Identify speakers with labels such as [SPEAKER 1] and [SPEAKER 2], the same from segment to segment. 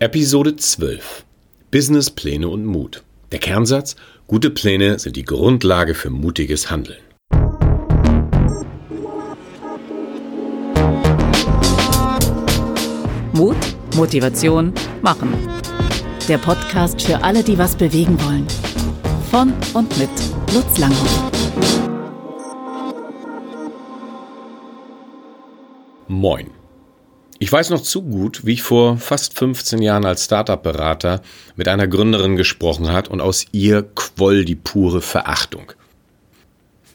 [SPEAKER 1] Episode 12 Businesspläne und Mut. Der Kernsatz: Gute Pläne sind die Grundlage für mutiges Handeln.
[SPEAKER 2] Mut, Motivation, Machen. Der Podcast für alle, die was bewegen wollen. Von und mit Lutz Langhoff.
[SPEAKER 1] Moin. Ich weiß noch zu gut, wie ich vor fast 15 Jahren als Startup-Berater mit einer Gründerin gesprochen hat und aus ihr quoll die pure Verachtung.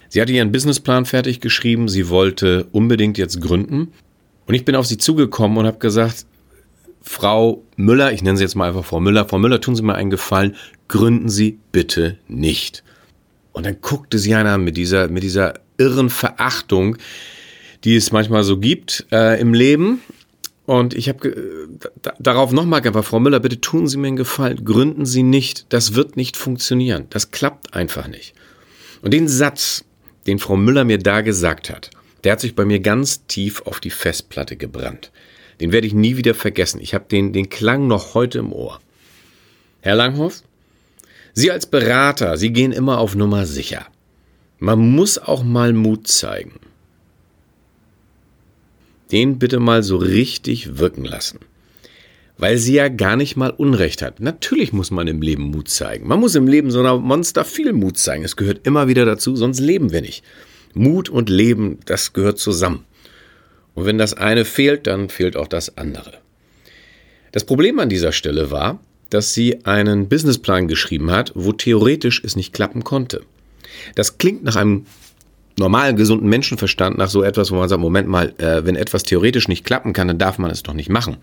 [SPEAKER 1] Sie hatte ihren Businessplan fertig geschrieben, sie wollte unbedingt jetzt gründen und ich bin auf sie zugekommen und habe gesagt, Frau Müller, ich nenne sie jetzt mal einfach Frau Müller, Frau Müller, tun Sie mir einen Gefallen, gründen Sie bitte nicht. Und dann guckte sie einer mit dieser, mit dieser irren Verachtung, die es manchmal so gibt äh, im Leben. Und ich habe darauf nochmal geantwortet, Frau Müller, bitte tun Sie mir einen Gefallen, gründen Sie nicht, das wird nicht funktionieren, das klappt einfach nicht. Und den Satz, den Frau Müller mir da gesagt hat, der hat sich bei mir ganz tief auf die Festplatte gebrannt. Den werde ich nie wieder vergessen. Ich habe den, den Klang noch heute im Ohr. Herr Langhoff, Sie als Berater, Sie gehen immer auf Nummer sicher. Man muss auch mal Mut zeigen den bitte mal so richtig wirken lassen. Weil sie ja gar nicht mal Unrecht hat. Natürlich muss man im Leben Mut zeigen. Man muss im Leben so einer Monster viel Mut zeigen. Es gehört immer wieder dazu, sonst leben wir nicht. Mut und Leben, das gehört zusammen. Und wenn das eine fehlt, dann fehlt auch das andere. Das Problem an dieser Stelle war, dass sie einen Businessplan geschrieben hat, wo theoretisch es nicht klappen konnte. Das klingt nach einem normalen, gesunden Menschenverstand nach so etwas, wo man sagt, Moment mal, äh, wenn etwas theoretisch nicht klappen kann, dann darf man es doch nicht machen.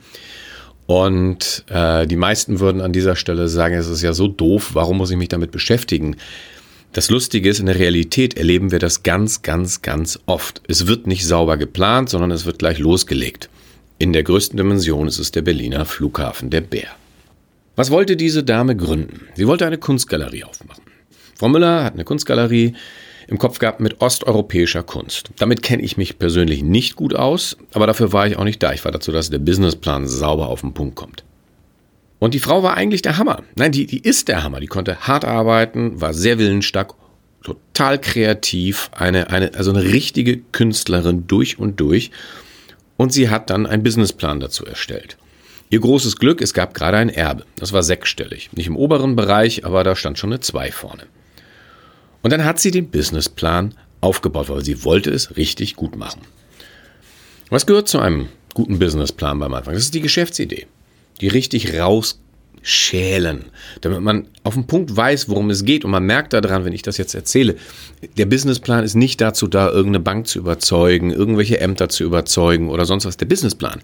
[SPEAKER 1] Und äh, die meisten würden an dieser Stelle sagen, es ist ja so doof, warum muss ich mich damit beschäftigen? Das Lustige ist, in der Realität erleben wir das ganz, ganz, ganz oft. Es wird nicht sauber geplant, sondern es wird gleich losgelegt. In der größten Dimension ist es der Berliner Flughafen, der Bär. Was wollte diese Dame gründen? Sie wollte eine Kunstgalerie aufmachen. Frau Müller hat eine Kunstgalerie im Kopf gehabt mit osteuropäischer Kunst. Damit kenne ich mich persönlich nicht gut aus, aber dafür war ich auch nicht da. Ich war dazu, dass der Businessplan sauber auf den Punkt kommt. Und die Frau war eigentlich der Hammer. Nein, die, die ist der Hammer. Die konnte hart arbeiten, war sehr willensstark, total kreativ, eine, eine, also eine richtige Künstlerin durch und durch. Und sie hat dann einen Businessplan dazu erstellt. Ihr großes Glück, es gab gerade ein Erbe. Das war sechsstellig. Nicht im oberen Bereich, aber da stand schon eine 2 vorne. Und dann hat sie den Businessplan aufgebaut, weil sie wollte es richtig gut machen. Was gehört zu einem guten Businessplan beim Anfang? Das ist die Geschäftsidee. Die richtig rausschälen, damit man auf den Punkt weiß, worum es geht. Und man merkt daran, wenn ich das jetzt erzähle, der Businessplan ist nicht dazu da, irgendeine Bank zu überzeugen, irgendwelche Ämter zu überzeugen oder sonst was. Der Businessplan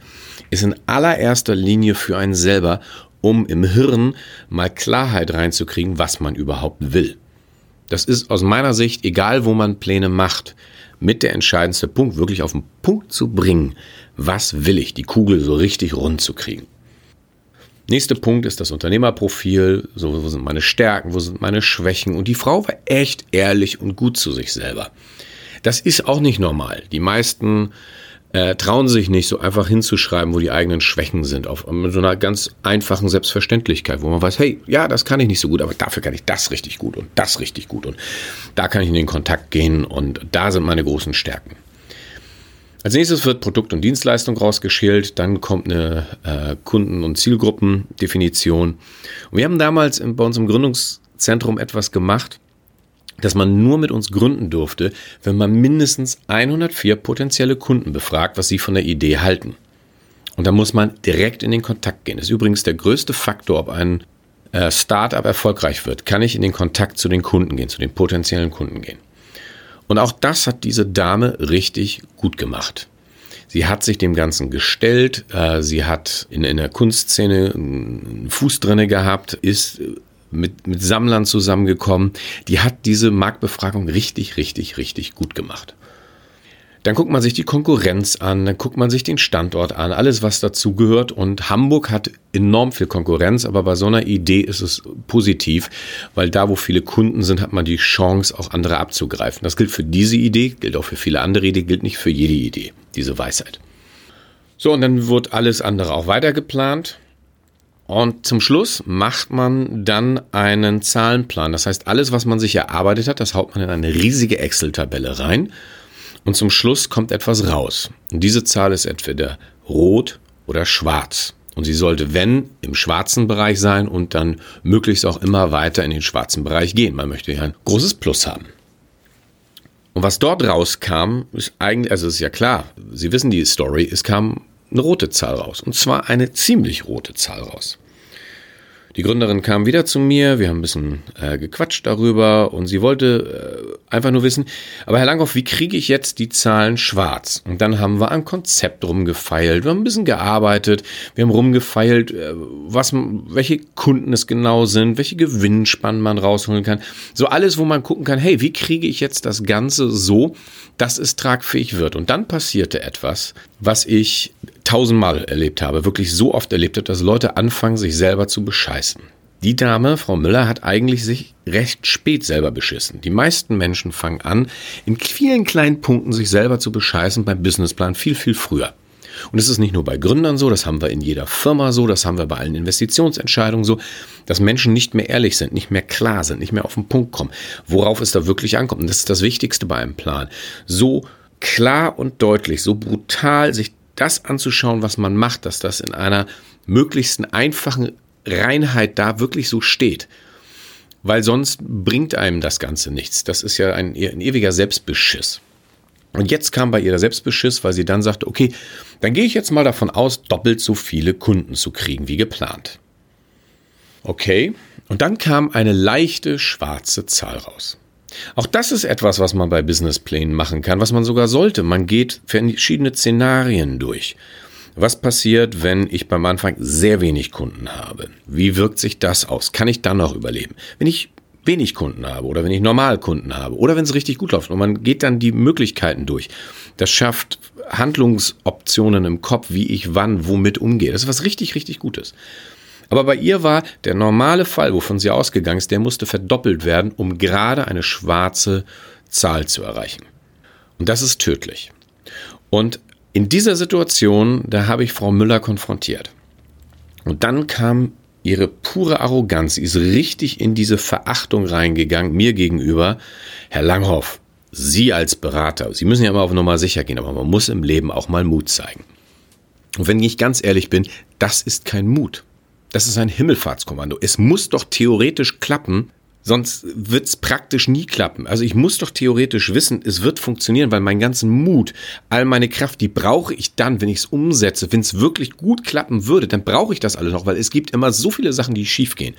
[SPEAKER 1] ist in allererster Linie für einen selber, um im Hirn mal Klarheit reinzukriegen, was man überhaupt will. Das ist aus meiner Sicht, egal wo man Pläne macht, mit der entscheidendste Punkt, wirklich auf den Punkt zu bringen, was will ich, die Kugel so richtig rund zu kriegen. Nächster Punkt ist das Unternehmerprofil, so, wo sind meine Stärken, wo sind meine Schwächen und die Frau war echt ehrlich und gut zu sich selber. Das ist auch nicht normal. Die meisten äh, trauen sich nicht, so einfach hinzuschreiben, wo die eigenen Schwächen sind, auf mit so einer ganz einfachen Selbstverständlichkeit, wo man weiß, hey, ja, das kann ich nicht so gut, aber dafür kann ich das richtig gut und das richtig gut und da kann ich in den Kontakt gehen und da sind meine großen Stärken. Als nächstes wird Produkt und Dienstleistung rausgeschält, dann kommt eine äh, Kunden- und Zielgruppendefinition. Und wir haben damals in, bei uns im Gründungszentrum etwas gemacht, dass man nur mit uns gründen durfte, wenn man mindestens 104 potenzielle Kunden befragt, was sie von der Idee halten. Und da muss man direkt in den Kontakt gehen. Das ist übrigens der größte Faktor, ob ein äh, Startup erfolgreich wird. Kann ich in den Kontakt zu den Kunden gehen, zu den potenziellen Kunden gehen. Und auch das hat diese Dame richtig gut gemacht. Sie hat sich dem Ganzen gestellt, äh, sie hat in, in der Kunstszene einen Fuß drinne gehabt, ist mit, mit Sammlern zusammengekommen. Die hat diese Marktbefragung richtig, richtig, richtig gut gemacht. Dann guckt man sich die Konkurrenz an, dann guckt man sich den Standort an, alles was dazugehört. Und Hamburg hat enorm viel Konkurrenz, aber bei so einer Idee ist es positiv, weil da, wo viele Kunden sind, hat man die Chance, auch andere abzugreifen. Das gilt für diese Idee, gilt auch für viele andere Ideen, gilt nicht für jede Idee, diese Weisheit. So, und dann wird alles andere auch weiter geplant. Und zum Schluss macht man dann einen Zahlenplan. Das heißt, alles, was man sich erarbeitet hat, das haut man in eine riesige Excel-Tabelle rein. Und zum Schluss kommt etwas raus. Und diese Zahl ist entweder rot oder schwarz. Und sie sollte, wenn, im schwarzen Bereich sein und dann möglichst auch immer weiter in den schwarzen Bereich gehen. Man möchte ja ein großes Plus haben. Und was dort rauskam, ist eigentlich, also ist ja klar, Sie wissen die Story, es kam eine rote Zahl raus. Und zwar eine ziemlich rote Zahl raus. Die Gründerin kam wieder zu mir, wir haben ein bisschen äh, gequatscht darüber und sie wollte äh, einfach nur wissen, aber Herr Langhoff, wie kriege ich jetzt die Zahlen schwarz? Und dann haben wir am Konzept rumgefeilt, wir haben ein bisschen gearbeitet, wir haben rumgefeilt, äh, was, welche Kunden es genau sind, welche Gewinnspannen man rausholen kann. So alles, wo man gucken kann, hey, wie kriege ich jetzt das Ganze so, dass es tragfähig wird? Und dann passierte etwas, was ich tausendmal erlebt habe, wirklich so oft erlebt habe, dass Leute anfangen, sich selber zu bescheißen. Die Dame, Frau Müller, hat eigentlich sich recht spät selber beschissen. Die meisten Menschen fangen an, in vielen kleinen Punkten sich selber zu bescheißen beim Businessplan viel, viel früher. Und es ist nicht nur bei Gründern so, das haben wir in jeder Firma so, das haben wir bei allen Investitionsentscheidungen so, dass Menschen nicht mehr ehrlich sind, nicht mehr klar sind, nicht mehr auf den Punkt kommen, worauf es da wirklich ankommt. Und das ist das Wichtigste bei einem Plan. So klar und deutlich, so brutal sich das anzuschauen, was man macht, dass das in einer möglichsten einfachen Reinheit da wirklich so steht. Weil sonst bringt einem das Ganze nichts. Das ist ja ein, ein ewiger Selbstbeschiss. Und jetzt kam bei ihr der Selbstbeschiss, weil sie dann sagte, okay, dann gehe ich jetzt mal davon aus, doppelt so viele Kunden zu kriegen wie geplant. Okay, und dann kam eine leichte schwarze Zahl raus. Auch das ist etwas, was man bei Businessplänen machen kann, was man sogar sollte. Man geht verschiedene Szenarien durch. Was passiert, wenn ich beim Anfang sehr wenig Kunden habe? Wie wirkt sich das aus? Kann ich dann noch überleben? Wenn ich wenig Kunden habe oder wenn ich normal Kunden habe oder wenn es richtig gut läuft und man geht dann die Möglichkeiten durch. Das schafft Handlungsoptionen im Kopf, wie ich wann womit umgehe. Das ist was richtig, richtig Gutes. Aber bei ihr war der normale Fall, wovon sie ausgegangen ist, der musste verdoppelt werden, um gerade eine schwarze Zahl zu erreichen. Und das ist tödlich. Und in dieser Situation, da habe ich Frau Müller konfrontiert. Und dann kam ihre pure Arroganz, sie ist richtig in diese Verachtung reingegangen, mir gegenüber. Herr Langhoff, Sie als Berater, Sie müssen ja immer auf Nummer sicher gehen, aber man muss im Leben auch mal Mut zeigen. Und wenn ich ganz ehrlich bin, das ist kein Mut. Das ist ein Himmelfahrtskommando. Es muss doch theoretisch klappen, sonst wird es praktisch nie klappen. Also ich muss doch theoretisch wissen, es wird funktionieren, weil mein ganzen Mut, all meine Kraft, die brauche ich dann, wenn ich es umsetze. Wenn es wirklich gut klappen würde, dann brauche ich das alles noch, weil es gibt immer so viele Sachen, die schiefgehen.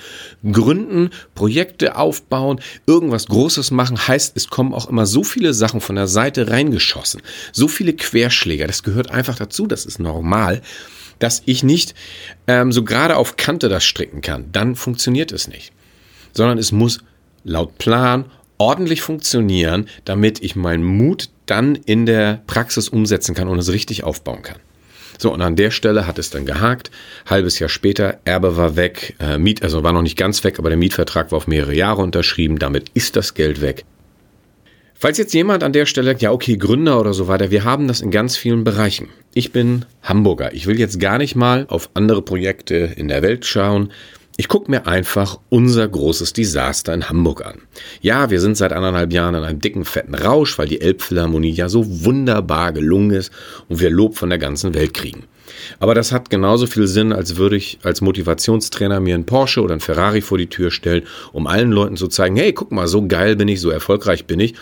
[SPEAKER 1] Gründen, Projekte aufbauen, irgendwas Großes machen, heißt, es kommen auch immer so viele Sachen von der Seite reingeschossen. So viele Querschläger, das gehört einfach dazu, das ist normal dass ich nicht ähm, so gerade auf Kante das stricken kann, dann funktioniert es nicht. Sondern es muss laut Plan ordentlich funktionieren, damit ich meinen Mut dann in der Praxis umsetzen kann und es richtig aufbauen kann. So, und an der Stelle hat es dann gehakt. Halbes Jahr später, Erbe war weg, äh, Miet, also war noch nicht ganz weg, aber der Mietvertrag war auf mehrere Jahre unterschrieben. Damit ist das Geld weg. Falls jetzt jemand an der Stelle, ja okay, Gründer oder so weiter, wir haben das in ganz vielen Bereichen. Ich bin Hamburger. Ich will jetzt gar nicht mal auf andere Projekte in der Welt schauen. Ich gucke mir einfach unser großes Desaster in Hamburg an. Ja, wir sind seit anderthalb Jahren in einem dicken, fetten Rausch, weil die Elbphilharmonie ja so wunderbar gelungen ist und wir Lob von der ganzen Welt kriegen. Aber das hat genauso viel Sinn, als würde ich als Motivationstrainer mir einen Porsche oder einen Ferrari vor die Tür stellen, um allen Leuten zu zeigen, hey, guck mal, so geil bin ich, so erfolgreich bin ich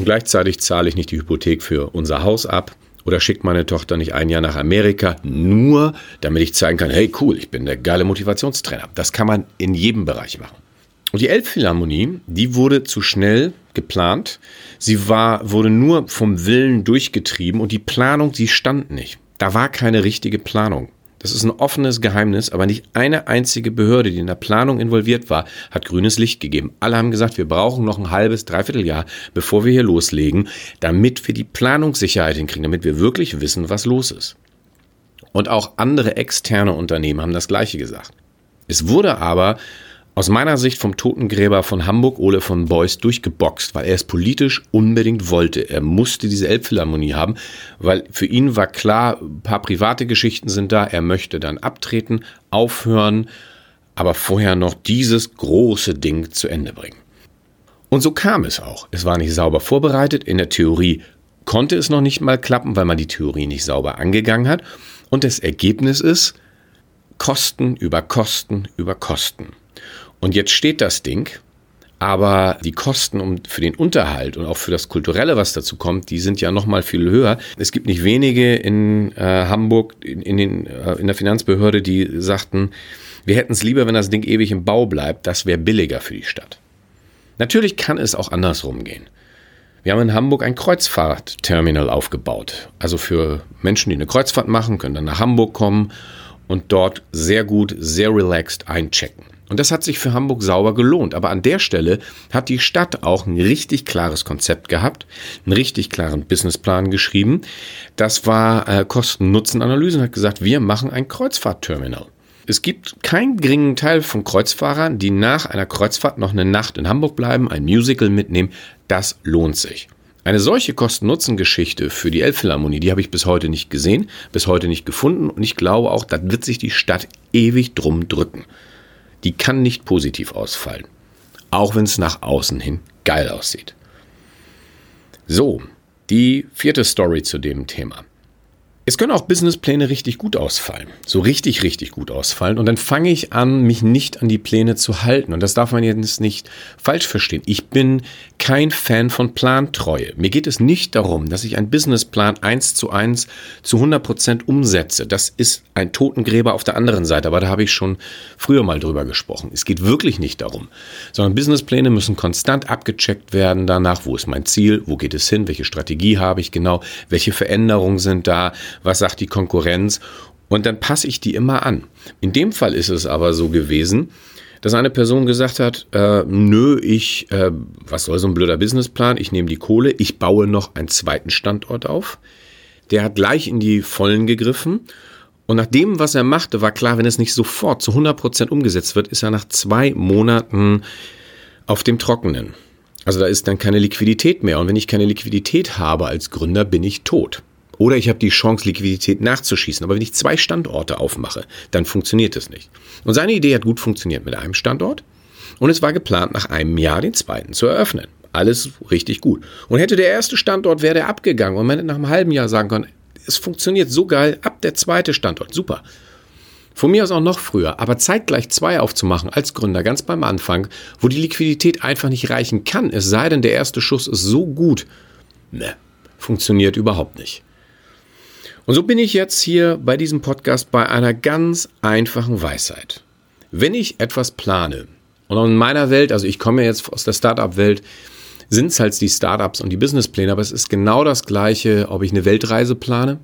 [SPEAKER 1] und gleichzeitig zahle ich nicht die Hypothek für unser Haus ab oder schickt meine Tochter nicht ein Jahr nach Amerika, nur damit ich zeigen kann, hey cool, ich bin der geile Motivationstrainer. Das kann man in jedem Bereich machen. Und die Elbphilharmonie, die wurde zu schnell geplant. Sie war, wurde nur vom Willen durchgetrieben und die Planung, die stand nicht. Da war keine richtige Planung. Das ist ein offenes Geheimnis, aber nicht eine einzige Behörde, die in der Planung involviert war, hat grünes Licht gegeben. Alle haben gesagt, wir brauchen noch ein halbes, dreiviertel Jahr, bevor wir hier loslegen, damit wir die Planungssicherheit hinkriegen, damit wir wirklich wissen, was los ist. Und auch andere externe Unternehmen haben das Gleiche gesagt. Es wurde aber aus meiner Sicht vom Totengräber von Hamburg, Ole von Beuys, durchgeboxt, weil er es politisch unbedingt wollte. Er musste diese Elbphilharmonie haben, weil für ihn war klar, ein paar private Geschichten sind da, er möchte dann abtreten, aufhören, aber vorher noch dieses große Ding zu Ende bringen. Und so kam es auch. Es war nicht sauber vorbereitet. In der Theorie konnte es noch nicht mal klappen, weil man die Theorie nicht sauber angegangen hat. Und das Ergebnis ist Kosten über Kosten über Kosten. Und jetzt steht das Ding, aber die Kosten um, für den Unterhalt und auch für das Kulturelle, was dazu kommt, die sind ja noch mal viel höher. Es gibt nicht wenige in äh, Hamburg, in, in, den, äh, in der Finanzbehörde, die sagten, wir hätten es lieber, wenn das Ding ewig im Bau bleibt. Das wäre billiger für die Stadt. Natürlich kann es auch andersrum gehen. Wir haben in Hamburg ein Kreuzfahrtterminal aufgebaut. Also für Menschen, die eine Kreuzfahrt machen, können dann nach Hamburg kommen und dort sehr gut, sehr relaxed einchecken. Und das hat sich für Hamburg sauber gelohnt. Aber an der Stelle hat die Stadt auch ein richtig klares Konzept gehabt, einen richtig klaren Businessplan geschrieben. Das war äh, Kosten-Nutzen-Analyse und hat gesagt, wir machen ein Kreuzfahrtterminal. Es gibt keinen geringen Teil von Kreuzfahrern, die nach einer Kreuzfahrt noch eine Nacht in Hamburg bleiben, ein Musical mitnehmen. Das lohnt sich. Eine solche Kosten-Nutzen-Geschichte für die Elbphilharmonie, die habe ich bis heute nicht gesehen, bis heute nicht gefunden und ich glaube auch, da wird sich die Stadt ewig drum drücken. Die kann nicht positiv ausfallen, auch wenn es nach außen hin geil aussieht. So, die vierte Story zu dem Thema. Es können auch Businesspläne richtig gut ausfallen. So richtig, richtig gut ausfallen. Und dann fange ich an, mich nicht an die Pläne zu halten. Und das darf man jetzt nicht falsch verstehen. Ich bin kein Fan von Plantreue. Mir geht es nicht darum, dass ich einen Businessplan eins zu eins zu 100 Prozent umsetze. Das ist ein Totengräber auf der anderen Seite. Aber da habe ich schon früher mal drüber gesprochen. Es geht wirklich nicht darum. Sondern Businesspläne müssen konstant abgecheckt werden danach. Wo ist mein Ziel? Wo geht es hin? Welche Strategie habe ich genau? Welche Veränderungen sind da? Was sagt die Konkurrenz und dann passe ich die immer an. In dem Fall ist es aber so gewesen, dass eine Person gesagt hat, äh, nö, ich, äh, was soll so ein blöder Businessplan, ich nehme die Kohle, ich baue noch einen zweiten Standort auf. Der hat gleich in die Vollen gegriffen und nach dem, was er machte, war klar, wenn es nicht sofort zu 100 Prozent umgesetzt wird, ist er nach zwei Monaten auf dem Trockenen. Also da ist dann keine Liquidität mehr und wenn ich keine Liquidität habe als Gründer, bin ich tot. Oder ich habe die Chance, Liquidität nachzuschießen. Aber wenn ich zwei Standorte aufmache, dann funktioniert das nicht. Und seine Idee hat gut funktioniert mit einem Standort. Und es war geplant, nach einem Jahr den zweiten zu eröffnen. Alles richtig gut. Und hätte der erste Standort, wäre der abgegangen. Und man hätte nach einem halben Jahr sagen können, es funktioniert so geil, ab der zweite Standort. Super. Von mir aus auch noch früher, aber zeitgleich zwei aufzumachen als Gründer ganz beim Anfang, wo die Liquidität einfach nicht reichen kann, es sei denn, der erste Schuss ist so gut, ne, funktioniert überhaupt nicht. Und so bin ich jetzt hier bei diesem Podcast bei einer ganz einfachen Weisheit. Wenn ich etwas plane, und in meiner Welt, also ich komme jetzt aus der Startup-Welt, sind es halt die Startups und die Businesspläne, aber es ist genau das Gleiche, ob ich eine Weltreise plane,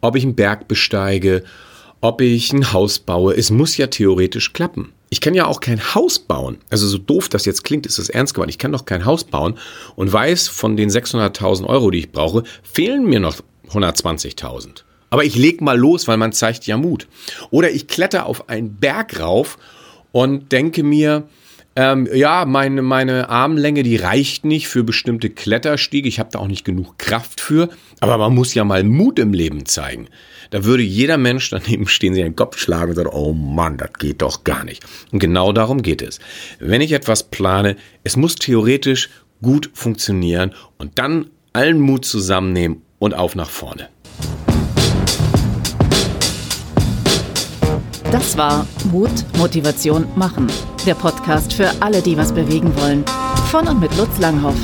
[SPEAKER 1] ob ich einen Berg besteige, ob ich ein Haus baue. Es muss ja theoretisch klappen. Ich kann ja auch kein Haus bauen. Also so doof das jetzt klingt, ist es ernst gemeint. Ich kann doch kein Haus bauen und weiß, von den 600.000 Euro, die ich brauche, fehlen mir noch 120.000. Aber ich leg mal los, weil man zeigt ja Mut. Oder ich kletter auf einen Berg rauf und denke mir, ähm, ja, meine, meine Armlänge, die reicht nicht für bestimmte Kletterstiege. Ich habe da auch nicht genug Kraft für. Aber man muss ja mal Mut im Leben zeigen. Da würde jeder Mensch daneben stehen, sich einen Kopf schlagen und sagen, oh Mann, das geht doch gar nicht. Und genau darum geht es. Wenn ich etwas plane, es muss theoretisch gut funktionieren und dann allen Mut zusammennehmen und auf nach vorne.
[SPEAKER 2] Das war Mut, Motivation, Machen. Der Podcast für alle, die was bewegen wollen. Von und mit Lutz Langhoff.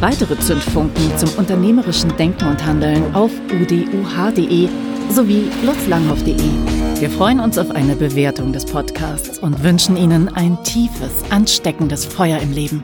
[SPEAKER 2] Weitere Zündfunken zum unternehmerischen Denken und Handeln auf uduh.de sowie lutzlanghoff.de. Wir freuen uns auf eine Bewertung des Podcasts und wünschen Ihnen ein tiefes, ansteckendes Feuer im Leben.